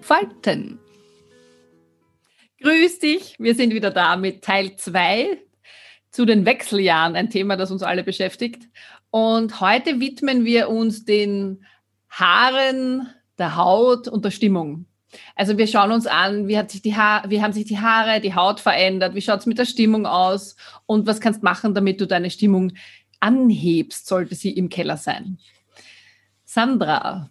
entfalten. Grüß dich, wir sind wieder da mit Teil 2 zu den Wechseljahren, ein Thema, das uns alle beschäftigt. Und heute widmen wir uns den Haaren, der Haut und der Stimmung. Also wir schauen uns an, wie, hat sich die wie haben sich die Haare, die Haut verändert, wie schaut es mit der Stimmung aus und was kannst du machen, damit du deine Stimmung anhebst, sollte sie im Keller sein. Sandra,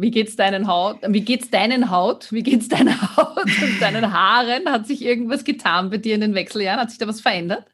wie geht's deinen Haut? Wie geht's deinen Haut? Wie geht's deiner Haut und deinen Haaren? Hat sich irgendwas getan bei dir in den Wechseljahren? Hat sich da was verändert?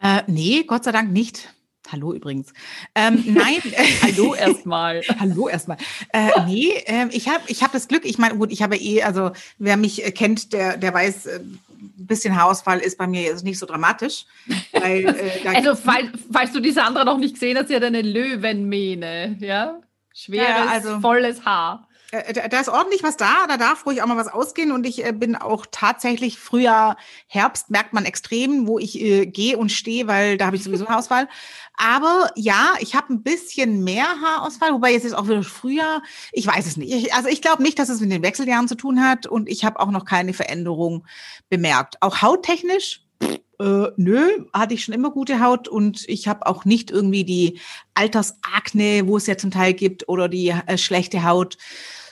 Äh, nee, Gott sei Dank nicht. Hallo übrigens. Ähm, nein. Hallo erstmal. Hallo erstmal. Äh, nee, äh, ich habe ich hab das Glück, ich meine, gut, ich habe eh, also wer mich äh, kennt, der, der weiß, äh, ein bisschen Haarausfall ist bei mir jetzt nicht so dramatisch. Weil, äh, also, falls, falls du die Sandra noch nicht gesehen hast, sie hat eine Löwenmähne, ja? Schweres, ja, also, volles Haar. Äh, da ist ordentlich was da, da darf ruhig auch mal was ausgehen und ich äh, bin auch tatsächlich Frühjahr, Herbst merkt man extrem, wo ich äh, gehe und stehe, weil da habe ich sowieso Haarausfall. Aber ja, ich habe ein bisschen mehr Haarausfall, wobei jetzt ist auch wieder Frühjahr. Ich weiß es nicht. Ich, also ich glaube nicht, dass es mit den Wechseljahren zu tun hat und ich habe auch noch keine Veränderung bemerkt. Auch hauttechnisch äh, nö, hatte ich schon immer gute Haut und ich habe auch nicht irgendwie die Altersakne, wo es ja zum Teil gibt, oder die äh, schlechte Haut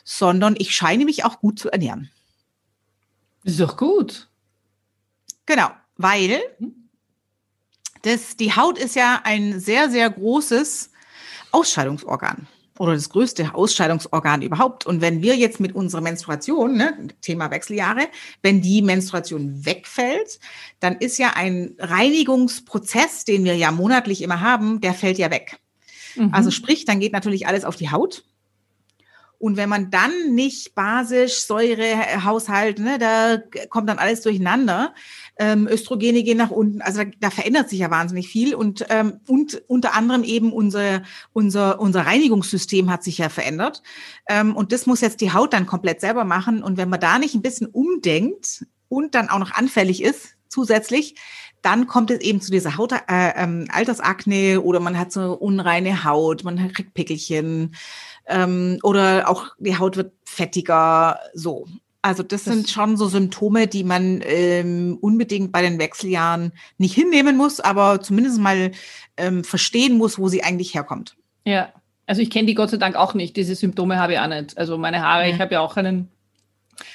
sondern ich scheine mich auch gut zu ernähren. Ist doch gut. Genau, weil das, die Haut ist ja ein sehr, sehr großes Ausscheidungsorgan oder das größte Ausscheidungsorgan überhaupt. Und wenn wir jetzt mit unserer Menstruation, ne, Thema Wechseljahre, wenn die Menstruation wegfällt, dann ist ja ein Reinigungsprozess, den wir ja monatlich immer haben, der fällt ja weg. Mhm. Also sprich, dann geht natürlich alles auf die Haut. Und wenn man dann nicht basisch Säurehaushalt, ne, da kommt dann alles durcheinander. Ähm, Östrogene gehen nach unten, also da, da verändert sich ja wahnsinnig viel. Und ähm, und unter anderem eben unser unser unser Reinigungssystem hat sich ja verändert. Ähm, und das muss jetzt die Haut dann komplett selber machen. Und wenn man da nicht ein bisschen umdenkt und dann auch noch anfällig ist zusätzlich, dann kommt es eben zu dieser Haut, äh, ähm, Altersakne oder man hat so unreine Haut, man kriegt Pickelchen, ähm, oder auch die Haut wird fettiger, so. Also das, das sind schon so Symptome, die man ähm, unbedingt bei den Wechseljahren nicht hinnehmen muss, aber zumindest mal ähm, verstehen muss, wo sie eigentlich herkommt. Ja, also ich kenne die Gott sei Dank auch nicht. Diese Symptome habe ich auch nicht. Also meine Haare, ja. ich habe ja auch einen,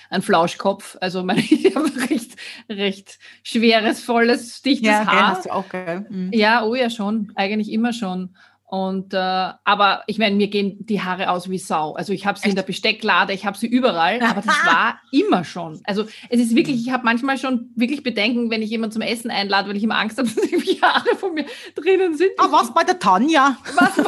einen Flauschkopf. Also meine, ich habe recht, recht schweres, volles, dichtes ja, Haar. Ja, hast du auch, gell? Mhm. Ja, oh ja, schon. Eigentlich immer schon. Und äh, aber ich meine, mir gehen die Haare aus wie Sau. Also ich habe sie Echt? in der Bestecklade, ich habe sie überall, aber das war immer schon. Also es ist wirklich, ich habe manchmal schon wirklich Bedenken, wenn ich jemanden zum Essen einlade, weil ich immer Angst habe, dass irgendwie Haare von mir drinnen sind. Ah, was bei der Tanja? Was,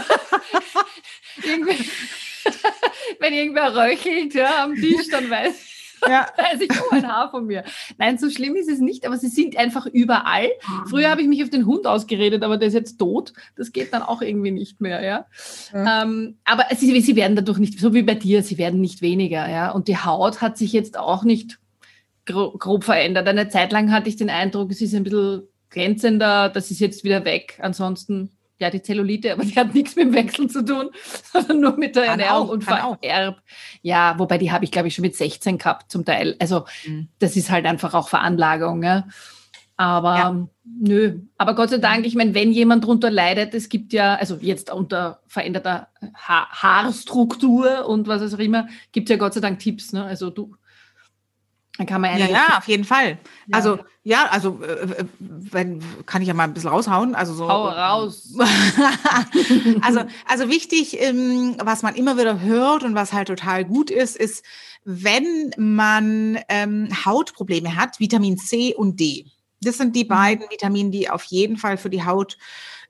wenn irgendwer röchelt ja, am Tisch, dann weiß ich ja. weiß ich, oh, ein Haar von mir. Nein, so schlimm ist es nicht, aber sie sind einfach überall. Früher habe ich mich auf den Hund ausgeredet, aber der ist jetzt tot. Das geht dann auch irgendwie nicht mehr, ja. ja. Ähm, aber sie, sie werden dadurch nicht, so wie bei dir, sie werden nicht weniger, ja. Und die Haut hat sich jetzt auch nicht grob, grob verändert. Eine Zeit lang hatte ich den Eindruck, es ist ein bisschen glänzender, das ist jetzt wieder weg. Ansonsten ja, die Zellulite, aber die hat nichts mit dem Wechseln zu tun, sondern nur mit der kann Ernährung auch, und vererbt. Ja, wobei die habe ich, glaube ich, schon mit 16 gehabt zum Teil. Also mhm. das ist halt einfach auch Veranlagung. Ja. Aber ja. nö, aber Gott sei Dank, ich meine, wenn jemand darunter leidet, es gibt ja, also jetzt unter veränderter ha Haarstruktur und was auch immer, gibt es ja Gott sei Dank Tipps. Ne? Also du, dann kann man ja, ja, auf jeden Fall. Ja. Also ja, also äh, äh, wenn kann ich ja mal ein bisschen raushauen. Also so. Hau raus. also also wichtig, ähm, was man immer wieder hört und was halt total gut ist, ist, wenn man ähm, Hautprobleme hat, Vitamin C und D. Das sind die mhm. beiden Vitamine, die auf jeden Fall für die Haut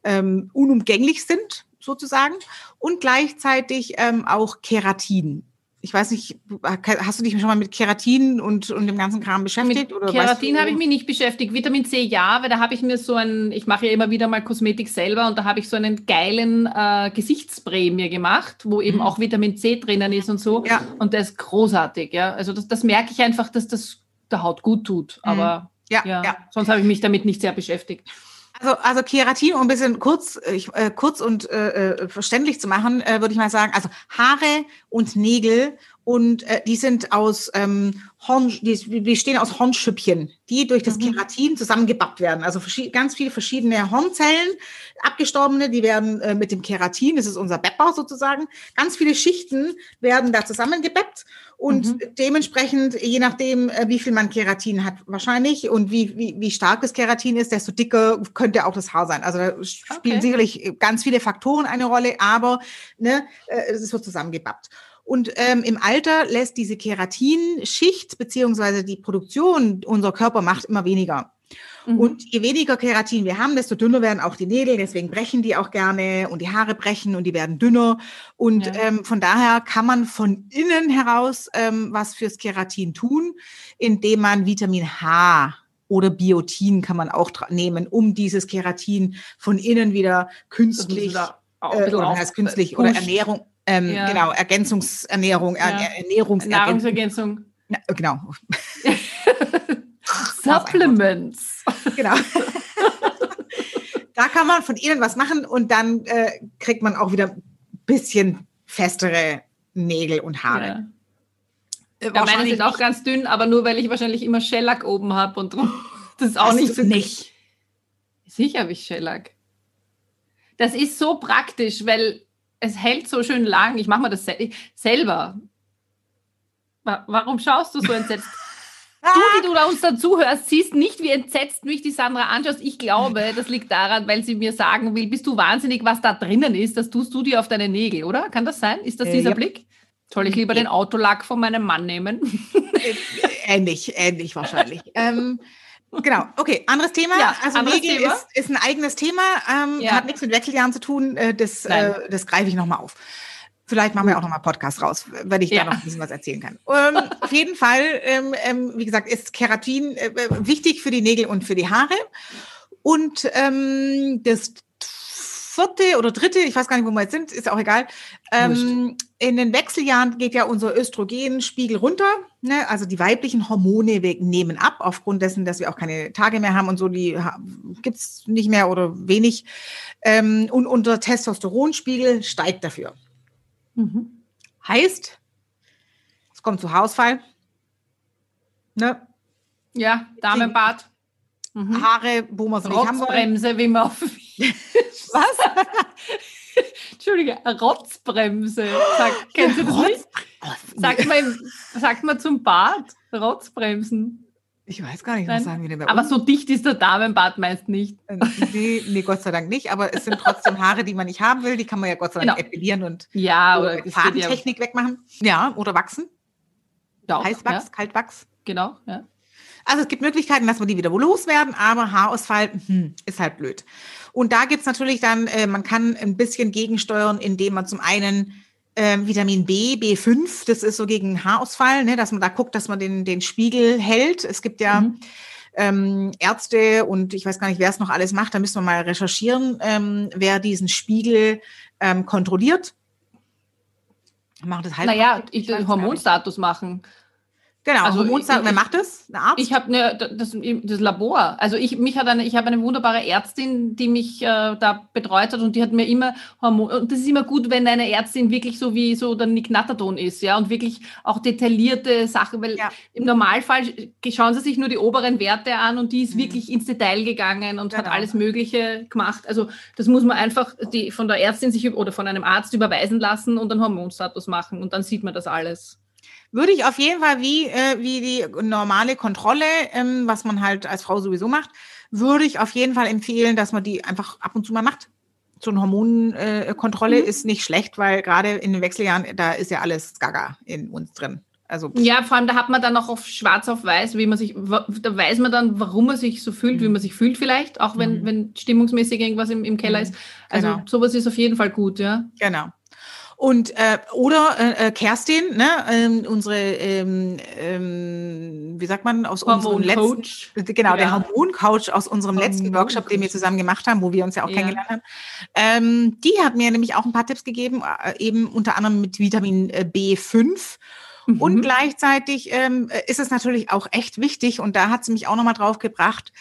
ähm, unumgänglich sind, sozusagen. Und gleichzeitig ähm, auch Keratin ich weiß nicht, hast du dich schon mal mit Keratin und, und dem ganzen Kram beschäftigt? Mit oder Keratin habe ich mich nicht beschäftigt. Vitamin C ja, weil da habe ich mir so ein, ich mache ja immer wieder mal Kosmetik selber und da habe ich so einen geilen äh, Gesichtsspray mir gemacht, wo eben mhm. auch Vitamin C drinnen ist und so. Ja. Und der ist großartig, ja. Also das, das merke ich einfach, dass das der Haut gut tut. Mhm. Aber ja, ja, ja. sonst habe ich mich damit nicht sehr beschäftigt. Also, also Keratin, um ein bisschen kurz, ich, äh, kurz und äh, äh, verständlich zu machen, äh, würde ich mal sagen, also Haare und Nägel und äh, die sind aus ähm, Horn, die bestehen aus Hornschüppchen, die durch das mhm. Keratin zusammengebappt werden. Also ganz viele verschiedene Hornzellen, abgestorbene, die werden äh, mit dem Keratin, das ist unser Bettbau sozusagen, ganz viele Schichten werden da zusammengebappt und mhm. dementsprechend, je nachdem, äh, wie viel man Keratin hat, wahrscheinlich und wie, wie, wie stark das Keratin ist, desto dicker könnte auch das Haar sein. Also da spielen okay. sicherlich ganz viele Faktoren eine Rolle, aber ne, äh, es wird zusammengebappt. Und ähm, im Alter lässt diese Keratinschicht beziehungsweise die Produktion unser Körper macht immer weniger. Mhm. Und je weniger Keratin wir haben, desto dünner werden auch die Nägel. Deswegen brechen die auch gerne und die Haare brechen und die werden dünner. Und ja. ähm, von daher kann man von innen heraus ähm, was fürs Keratin tun, indem man Vitamin H oder Biotin kann man auch nehmen, um dieses Keratin von innen wieder künstlich, äh, oder künstlich oder Ernährung, ähm, ja. genau, Ergänzungsernährung, ja. Ernährungsergänzung. Nahrungsergänzung. Na, genau. Supplements. Genau. da kann man von innen was machen und dann äh, kriegt man auch wieder ein bisschen festere Nägel und Haare. Ja. Äh, ja, meine sind auch ganz dünn, aber nur weil ich wahrscheinlich immer Shellac oben habe und drum. Das ist auch Hast nicht so nicht. Sicher habe ich Shellac. Das ist so praktisch, weil es hält so schön lang. Ich mache mir das selber. Warum schaust du so entsetzt? Du, die du da uns dazuhörst, siehst nicht, wie entsetzt mich die Sandra anschaust. Ich glaube, das liegt daran, weil sie mir sagen will, bist du wahnsinnig, was da drinnen ist. Das tust du dir auf deine Nägel, oder? Kann das sein? Ist das äh, dieser ja. Blick? Soll ich lieber den Autolack von meinem Mann nehmen? Äh, ähnlich, ähnlich wahrscheinlich. ähm, genau, okay, anderes Thema. Ja, also Nägel Thema. Ist, ist, ein eigenes Thema, ähm, ja. hat nichts mit Wechseljahren zu tun. Äh, das, äh, das greife ich nochmal auf. Vielleicht machen wir auch nochmal Podcast raus, wenn ich ja. da noch ein bisschen was erzählen kann. Ähm, auf jeden Fall, ähm, ähm, wie gesagt, ist Keratin äh, wichtig für die Nägel und für die Haare. Und ähm, das vierte oder dritte, ich weiß gar nicht, wo wir jetzt sind, ist auch egal. Ähm, in den Wechseljahren geht ja unser Östrogenspiegel runter. Ne? Also die weiblichen Hormone nehmen ab, aufgrund dessen, dass wir auch keine Tage mehr haben und so, die gibt's nicht mehr oder wenig. Ähm, und unser Testosteronspiegel steigt dafür. Mhm. Heißt, es kommt zu Haarausfall. Ne? Ja, Damenbad. Mhm. Haare, wo man es nicht haben Rotzbremse, wie man auf... Was? Entschuldige, Rotzbremse. Sag, kennst du das nicht? Sag mal, sag mal zum Bad, Rotzbremsen. Ich weiß gar nicht, was sagen wir denn bei Aber so dicht ist der Damenbart meist nicht. Äh, nee, nee, Gott sei Dank nicht. Aber es sind trotzdem Haare, die man nicht haben will. Die kann man ja Gott sei Dank genau. epilieren und ja, oder, oder Fadentechnik ja. wegmachen. Ja, oder wachsen. Ja, Heißwachs, ja. Kaltwachs. Genau, ja. Also es gibt Möglichkeiten, dass wir die wieder loswerden, aber Haarausfall hm, ist halt blöd. Und da gibt's natürlich dann, äh, man kann ein bisschen gegensteuern, indem man zum einen ähm, Vitamin B, B5, das ist so gegen Haarausfall, ne, dass man da guckt, dass man den, den Spiegel hält. Es gibt ja mhm. ähm, Ärzte und ich weiß gar nicht, wer es noch alles macht, da müssen wir mal recherchieren, ähm, wer diesen Spiegel ähm, kontrolliert. Macht das halt naja, ich, Hormonstatus machen. Genau, also Hormonstatus, wer macht das? Ein Arzt? Ich habe ne, das, das Labor. Also ich, mich hat eine, ich habe eine wunderbare Ärztin, die mich äh, da betreut hat und die hat mir immer Hormon, und das ist immer gut, wenn eine Ärztin wirklich so wie so der Nick Natterton ist, ja, und wirklich auch detaillierte Sachen, weil ja. im Normalfall schauen sie sich nur die oberen Werte an und die ist mhm. wirklich ins Detail gegangen und genau. hat alles Mögliche gemacht. Also das muss man einfach die, von der Ärztin sich oder von einem Arzt überweisen lassen und einen Hormonstatus machen und dann sieht man das alles. Würde ich auf jeden Fall wie, äh, wie die normale Kontrolle, ähm, was man halt als Frau sowieso macht, würde ich auf jeden Fall empfehlen, dass man die einfach ab und zu mal macht. So eine Hormonkontrolle mhm. ist nicht schlecht, weil gerade in den Wechseljahren, da ist ja alles gaga in uns drin. Also, ja, vor allem da hat man dann auch auf schwarz auf weiß, wie man sich, da weiß man dann, warum man sich so fühlt, mhm. wie man sich fühlt vielleicht, auch wenn, mhm. wenn stimmungsmäßig irgendwas im, im Keller mhm. ist. Also genau. sowas ist auf jeden Fall gut, ja. Genau. Und äh, oder äh, äh, Kerstin, ne, ähm, unsere, ähm, ähm, wie sagt man, aus unserem letzten, genau, ja. der Hormoncoach aus unserem Hormon letzten Workshop, den wir zusammen gemacht haben, wo wir uns ja auch ja. kennengelernt haben, ähm, die hat mir nämlich auch ein paar Tipps gegeben, äh, eben unter anderem mit Vitamin äh, B5 Mhm. Und gleichzeitig ähm, ist es natürlich auch echt wichtig, und da hat sie mich auch nochmal drauf gebracht,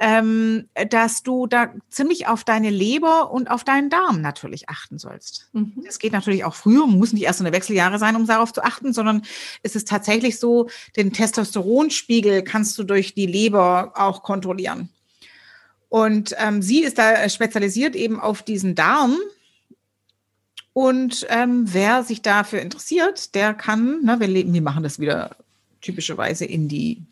ähm, dass du da ziemlich auf deine Leber und auf deinen Darm natürlich achten sollst. Mhm. Das geht natürlich auch früher, muss nicht erst in der Wechseljahre sein, um darauf zu achten, sondern es ist tatsächlich so, den Testosteronspiegel kannst du durch die Leber auch kontrollieren. Und ähm, sie ist da spezialisiert eben auf diesen Darm, und ähm, wer sich dafür interessiert, der kann, ne, wir, wir machen das wieder typischerweise in die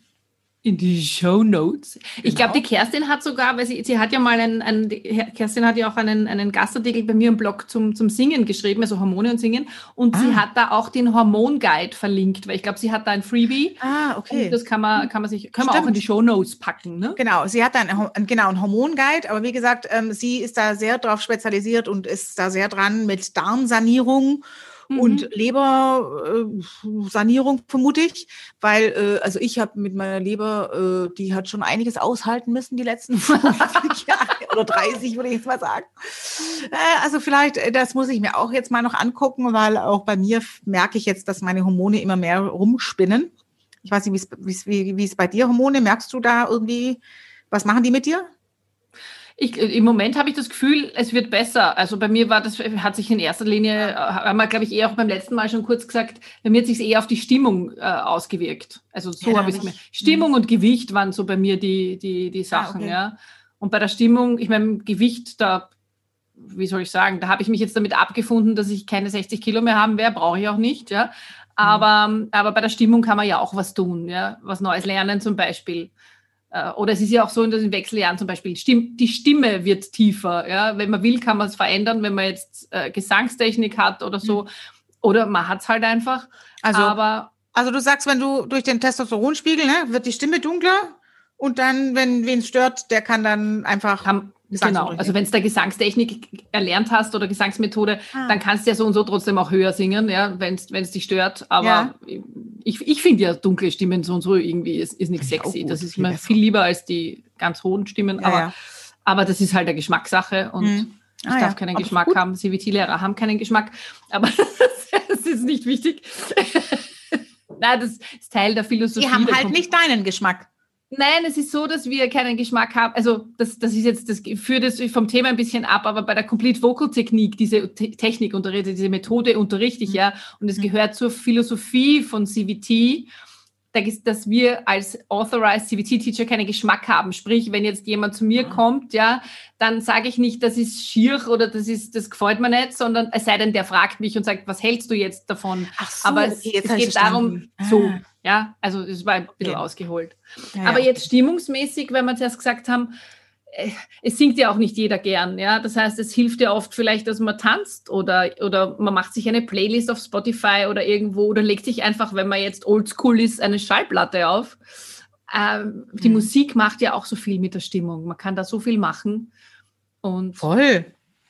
in die Show Notes. Ich glaube, genau. die Kerstin hat sogar, weil sie, sie hat ja mal einen, einen Kerstin hat ja auch einen, einen Gastartikel bei mir im Blog zum, zum Singen geschrieben, also Hormone und Singen. Und ah. sie hat da auch den Hormonguide verlinkt, weil ich glaube, sie hat da ein Freebie. Ah, okay. Und das kann man, kann man sich, können wir auch in die Show Notes packen, ne? Genau, sie hat da einen, genau, einen Hormonguide, aber wie gesagt, ähm, sie ist da sehr drauf spezialisiert und ist da sehr dran mit Darmsanierung mhm. und Lebersanierung, äh, vermute ich, weil, äh, also ich habe mit meiner Leber, äh, die hat schon einiges aushalten müssen die letzten 50 Jahre oder 30, würde ich jetzt mal sagen. Äh, also vielleicht, äh, das muss ich mir auch jetzt mal noch angucken, weil auch bei mir merke ich jetzt, dass meine Hormone immer mehr rumspinnen. Ich weiß nicht, wie, wie es bei dir Hormone, merkst du da irgendwie, was machen die mit dir? Ich, äh, Im Moment habe ich das Gefühl, es wird besser. Also bei mir war das, hat sich in erster Linie, äh, haben wir, glaube ich, eher auch beim letzten Mal schon kurz gesagt, bei mir hat sich eher auf die Stimmung äh, ausgewirkt. Also so ja, habe ich es gemerkt. Stimmung und Gewicht waren so bei mir die, die, die ah, Sachen, ah, okay. ja. Und bei der Stimmung, ich meine, Gewicht, da, wie soll ich sagen, da habe ich mich jetzt damit abgefunden, dass ich keine 60 Kilo mehr haben werde, brauche ich auch nicht, ja. Mhm. Aber, mhm. aber bei der Stimmung kann man ja auch was tun, ja, was Neues lernen zum Beispiel. Äh, oder es ist ja auch so in den Wechseljahren zum Beispiel, die Stimme wird tiefer. Ja? Wenn man will, kann man es verändern, wenn man jetzt äh, Gesangstechnik hat oder so. Mhm. Oder man hat es halt einfach. Also, Aber, also du sagst, wenn du durch den Testosteronspiegel, ne, wird die Stimme dunkler und dann, wenn wen es stört, der kann dann einfach. Kann, Genau, also wenn du da Gesangstechnik erlernt hast oder Gesangsmethode, ah. dann kannst du ja so und so trotzdem auch höher singen, ja, wenn es dich stört. Aber ja. Ich, ich finde ja dunkle Stimmen so und so irgendwie ist, ist nicht sexy. Das ist mir viel lieber als die ganz hohen Stimmen. Ja, aber, ja. aber das ist halt eine Geschmackssache und hm. ich ah, darf keinen aber Geschmack haben. CVT-Lehrer haben keinen Geschmack, aber das ist nicht wichtig. Nein, das ist Teil der Philosophie. Die haben halt nicht deinen Geschmack. Nein, es ist so, dass wir keinen Geschmack haben. Also das, das ist jetzt, das führt das vom Thema ein bisschen ab, aber bei der Complete Vocal Technik, diese Technik unterrichte, diese Methode unterrichte ich mhm. ja und es mhm. gehört zur Philosophie von CVT, dass wir als Authorized CVT-Teacher keinen Geschmack haben. Sprich, wenn jetzt jemand zu mir kommt, ja, dann sage ich nicht, das ist schier oder das ist, das gefällt mir nicht, sondern es sei denn, der fragt mich und sagt, was hältst du jetzt davon? Ach so, Aber es, es geht darum, ah. so, ja, also es war ein bisschen ja. ausgeholt. Ja, Aber jetzt stimmungsmäßig, wenn wir zuerst gesagt haben, es singt ja auch nicht jeder gern, ja. Das heißt, es hilft ja oft vielleicht, dass man tanzt oder, oder man macht sich eine Playlist auf Spotify oder irgendwo oder legt sich einfach, wenn man jetzt oldschool ist, eine Schallplatte auf. Ähm, mhm. Die Musik macht ja auch so viel mit der Stimmung. Man kann da so viel machen. Und Voll.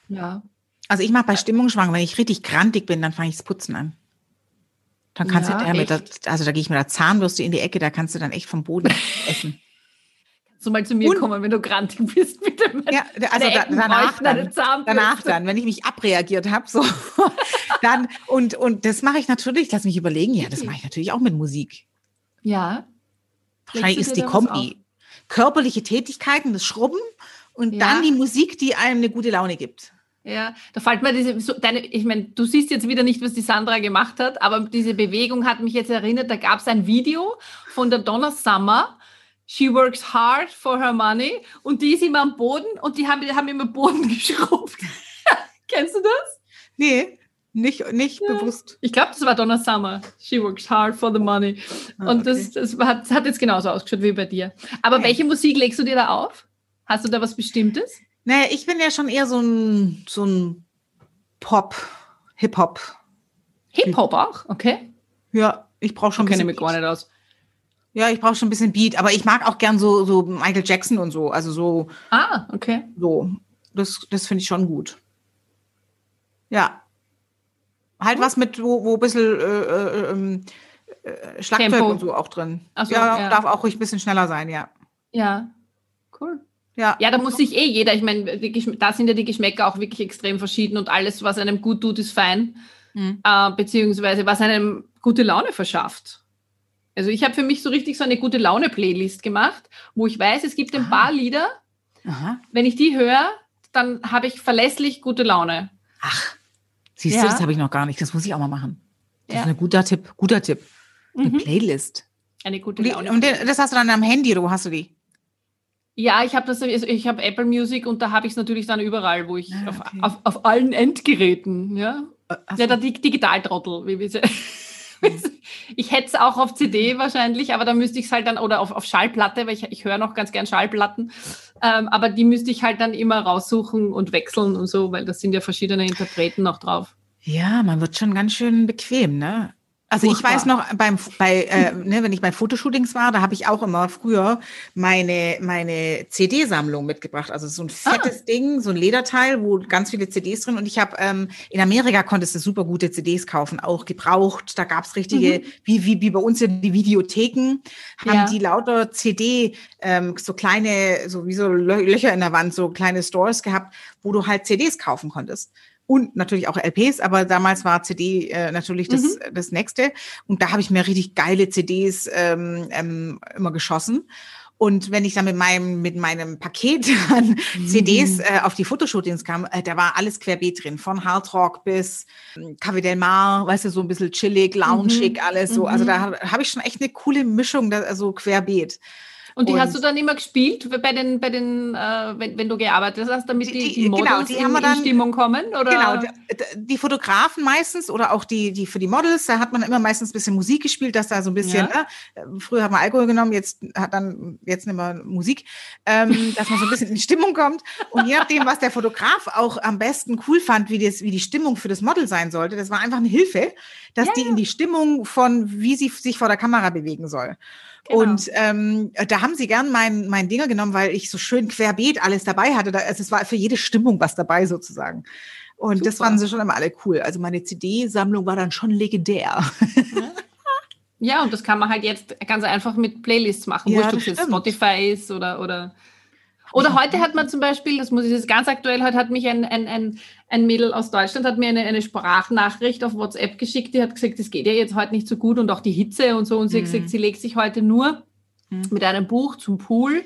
Ja. Also ich mache bei Stimmungsschwang, wenn ich richtig grantig bin, dann fange ich das Putzen an. Dann kannst ja, du, mit der, also da gehe ich mit der Zahnbürste in die Ecke, da kannst du dann echt vom Boden essen. Du mal zu mir und, kommen, wenn du grantig bist, bitte. Ja, also da, danach, dann, danach dann, wenn ich mich abreagiert habe, so, dann, und, und das mache ich natürlich, lass mich überlegen, ja, das mache ich natürlich auch mit Musik. Ja. Wahrscheinlich ist die Kombi. Körperliche Tätigkeiten, das Schrubben und ja. dann die Musik, die einem eine gute Laune gibt. Ja, da fällt mir diese, so, deine, ich meine, du siehst jetzt wieder nicht, was die Sandra gemacht hat, aber diese Bewegung hat mich jetzt erinnert, da gab es ein Video von der Donna Summer, She works hard for her money und die ist immer am Boden und die haben, die haben immer Boden geschrubbt. Kennst du das? Nee, nicht, nicht ja. bewusst. Ich glaube, das war Donna Summer. She works hard for the money. Ah, und okay. das, das, hat, hat jetzt genauso ausgeschaut wie bei dir. Aber okay. welche Musik legst du dir da auf? Hast du da was Bestimmtes? Naja, ich bin ja schon eher so ein, so ein Pop, Hip-Hop. Hip-Hop auch? Okay. Ja, ich brauche schon ein bisschen. Ich kenne mich gar nicht aus. Ja, ich brauche schon ein bisschen Beat, aber ich mag auch gern so, so Michael Jackson und so. Also so. Ah, okay. So. Das, das finde ich schon gut. Ja. Halt was mit, wo, wo ein bisschen äh, äh, ähm, äh, Schlagzeug Tempo. und so auch drin. So, ja, ja, darf auch ruhig ein bisschen schneller sein, ja. Ja, cool. Ja. ja, da muss sich eh jeder, ich meine, da sind ja die Geschmäcker auch wirklich extrem verschieden und alles, was einem gut tut, ist fein. Mhm. Beziehungsweise was einem gute Laune verschafft. Also ich habe für mich so richtig so eine gute Laune-Playlist gemacht, wo ich weiß, es gibt ein Aha. paar Lieder, Aha. wenn ich die höre, dann habe ich verlässlich gute Laune. Ach, siehst ja. du, das habe ich noch gar nicht. Das muss ich auch mal machen. Das ja. ist ein guter Tipp, guter Tipp. Eine mhm. Playlist. Eine gute Laune. Und das hast du dann am Handy, wo hast du die? Ja, ich habe das, also ich habe Apple Music und da habe ich es natürlich dann überall, wo ich ah, okay. auf, auf, auf, allen Endgeräten, ja. Äh, ja, der Digitaltrottel, wie wir ich hätte es auch auf CD wahrscheinlich, aber da müsste ich es halt dann, oder auf, auf Schallplatte, weil ich, ich höre noch ganz gern Schallplatten, ähm, aber die müsste ich halt dann immer raussuchen und wechseln und so, weil das sind ja verschiedene Interpreten noch drauf. Ja, man wird schon ganz schön bequem, ne? Also Furchtbar. ich weiß noch, beim, bei, äh, ne, wenn ich bei Fotoshootings war, da habe ich auch immer früher meine, meine CD-Sammlung mitgebracht. Also so ein ah. fettes ah. Ding, so ein Lederteil, wo ganz viele CDs drin. Und ich habe ähm, in Amerika konntest du super gute CDs kaufen, auch gebraucht. Da gab's richtige, mhm. wie, wie, wie bei uns in die Videotheken, haben ja. die lauter CD, ähm, so kleine, so wie so Löcher in der Wand, so kleine Stores gehabt, wo du halt CDs kaufen konntest und natürlich auch LPs, aber damals war CD äh, natürlich das, mhm. das nächste. Und da habe ich mir richtig geile CDs ähm, ähm, immer geschossen. Und wenn ich dann mit meinem, mit meinem Paket an mhm. CDs äh, auf die Fotoshootings kam, äh, da war alles querbeet drin, von Hard Rock bis ähm, Café Del Mar, weißt du, so ein bisschen chillig, loungig, mhm. alles so. Also da mhm. habe ich schon echt eine coole Mischung, da, also querbeet. Und die und hast du dann immer gespielt bei den, bei den äh, wenn, wenn du gearbeitet hast, damit die, die, die Models genau, die in, dann, in, Stimmung kommen? Oder? Genau, die, die, Fotografen meistens oder auch die, die für die Models, da hat man immer meistens ein bisschen Musik gespielt, dass da so ein bisschen, ja. äh, früher haben wir Alkohol genommen, jetzt hat dann, jetzt nehmen wir Musik, ähm, dass man so ein bisschen in die Stimmung kommt. Und je nachdem, was der Fotograf auch am besten cool fand, wie, das, wie die Stimmung für das Model sein sollte, das war einfach eine Hilfe, dass ja. die in die Stimmung von, wie sie sich vor der Kamera bewegen soll. Genau. Und ähm, da haben sie gern mein, mein Dinger genommen, weil ich so schön querbeet alles dabei hatte. Da, also es war für jede Stimmung was dabei sozusagen. Und Super. das fanden sie schon immer alle cool. Also meine CD-Sammlung war dann schon legendär. Ja, und das kann man halt jetzt ganz einfach mit Playlists machen, ja, ob es jetzt Spotify ist oder, oder oder heute hat man zum Beispiel, das muss ich jetzt ganz aktuell, heute hat mich ein, ein, ein, ein Mädel aus Deutschland, hat mir eine, eine Sprachnachricht auf WhatsApp geschickt, die hat gesagt, es geht ja jetzt heute nicht so gut und auch die Hitze und so. Und sie mhm. hat gesagt, sie legt sich heute nur mhm. mit einem Buch zum Pool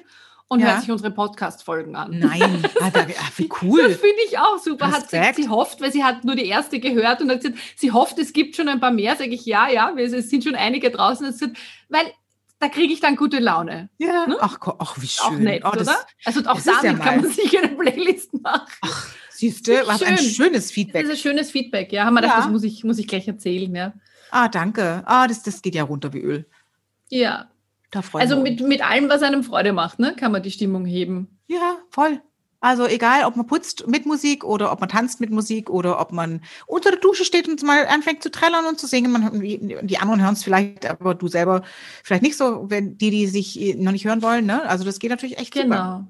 und ja. hört sich unsere Podcast-Folgen an. Nein, ah, wie cool. Das finde ich auch super. Hat gesagt, sie hofft, weil sie hat nur die erste gehört und hat gesagt, sie hofft, es gibt schon ein paar mehr. Sage ich, ja, ja, es sind schon einige draußen. Gesagt, weil da kriege ich dann gute Laune. Ja. Ne? Ach, ach, wie schön. Auch nett, oh, das, oder? Also auch damit ja kann man sich eine Playlist machen. Ach, siehst du, was schön. ein schönes Feedback. Das ist ein schönes Feedback, ja. Haben wir ja. gedacht, das muss ich, muss ich gleich erzählen, ja. Ah, danke. Ah, das, das geht ja runter wie Öl. Ja. Da also mit, mit allem, was einem Freude macht, ne, kann man die Stimmung heben. Ja, voll. Also egal, ob man putzt mit Musik oder ob man tanzt mit Musik oder ob man unter der Dusche steht und mal anfängt zu trällern und zu singen. Man, die anderen hören es vielleicht, aber du selber vielleicht nicht so, wenn die, die sich noch nicht hören wollen. Ne? Also das geht natürlich echt genau. super.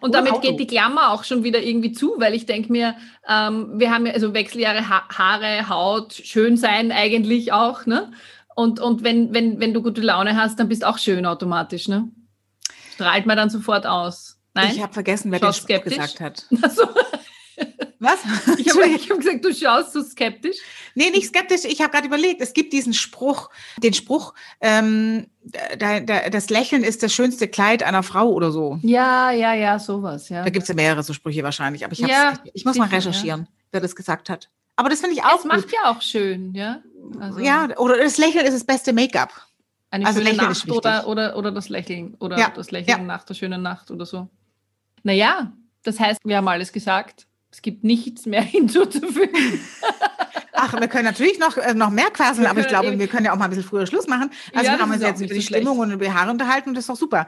Und damit Auto. geht die Klammer auch schon wieder irgendwie zu, weil ich denke mir, ähm, wir haben ja also Wechseljahre, ha Haare, Haut, schön sein eigentlich auch, ne? Und, und wenn, wenn, wenn du gute Laune hast, dann bist auch schön automatisch, ne? Strahlt man dann sofort aus. Nein? Ich habe vergessen, wer das gesagt hat. So. Was? Ich habe hab gesagt, du schaust so skeptisch. Nee, nicht skeptisch. Ich habe gerade überlegt, es gibt diesen Spruch, den Spruch, ähm, da, da, das Lächeln ist das schönste Kleid einer Frau oder so. Ja, ja, ja, sowas, ja. Da gibt es ja mehrere so Sprüche wahrscheinlich, aber ich, ja, ich muss mal recherchieren, ja. wer das gesagt hat. Aber das finde ich auch. Das macht ja auch schön, ja. Also. Ja, oder das Lächeln ist das beste Make-up. Eine also schöne Nacht oder, oder, oder das Lächeln oder ja. das Lächeln nach der schönen Nacht oder so. Naja, das heißt, wir haben alles gesagt. Es gibt nichts mehr hinzuzufügen. Ach, wir können natürlich noch, äh, noch mehr quasseln, aber ich glaube, wir können ja auch mal ein bisschen früher Schluss machen. Also ja, wir haben uns jetzt über die so Stimmung und über die Haare unterhalten und das ist doch super.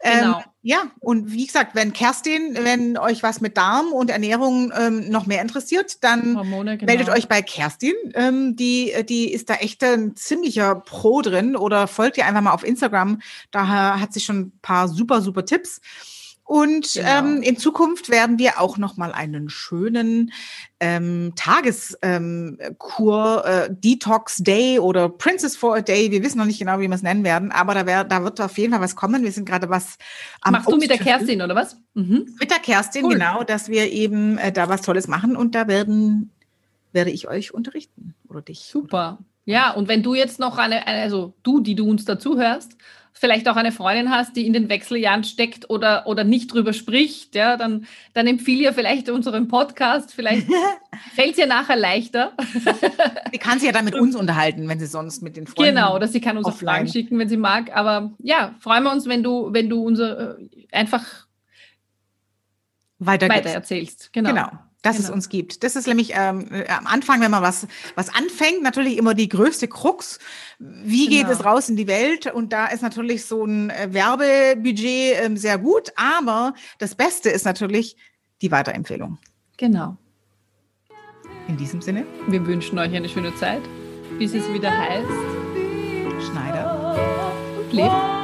Ähm, genau. Ja, und wie gesagt, wenn Kerstin, wenn euch was mit Darm und Ernährung ähm, noch mehr interessiert, dann Hormone, genau. meldet euch bei Kerstin. Ähm, die, die ist da echt ein ziemlicher Pro drin oder folgt ihr einfach mal auf Instagram. Da hat sie schon ein paar super, super Tipps. Und genau. ähm, in Zukunft werden wir auch noch mal einen schönen ähm, Tageskur, ähm, äh, Detox Day oder Princess for a Day. Wir wissen noch nicht genau, wie wir es nennen werden, aber da, wär, da wird auf jeden Fall was kommen. Wir sind gerade was am Machst du mit der Kerstin oder was? Mhm. Mit der Kerstin, cool. genau, dass wir eben äh, da was Tolles machen und da werden werde ich euch unterrichten oder dich. Super. Ja, und wenn du jetzt noch eine, also du, die du uns dazu hörst, vielleicht auch eine Freundin hast, die in den Wechseljahren steckt oder, oder nicht drüber spricht, ja, dann, dann empfehle ihr vielleicht unseren Podcast. Vielleicht fällt es ihr nachher leichter. sie kann sich ja dann mit uns unterhalten, wenn sie sonst mit den Freunden. Genau, oder sie kann uns auch Fragen schicken, wenn sie mag. Aber ja, freuen wir uns, wenn du, wenn du unser äh, einfach weiter, weiter erzählst. Genau. genau dass genau. es uns gibt. Das ist nämlich ähm, äh, am Anfang, wenn man was, was anfängt, natürlich immer die größte Krux. Wie genau. geht es raus in die Welt? Und da ist natürlich so ein äh, Werbebudget ähm, sehr gut, aber das Beste ist natürlich die Weiterempfehlung. Genau. In diesem Sinne. Wir wünschen euch eine schöne Zeit, bis es wieder heißt Schneider und lebt.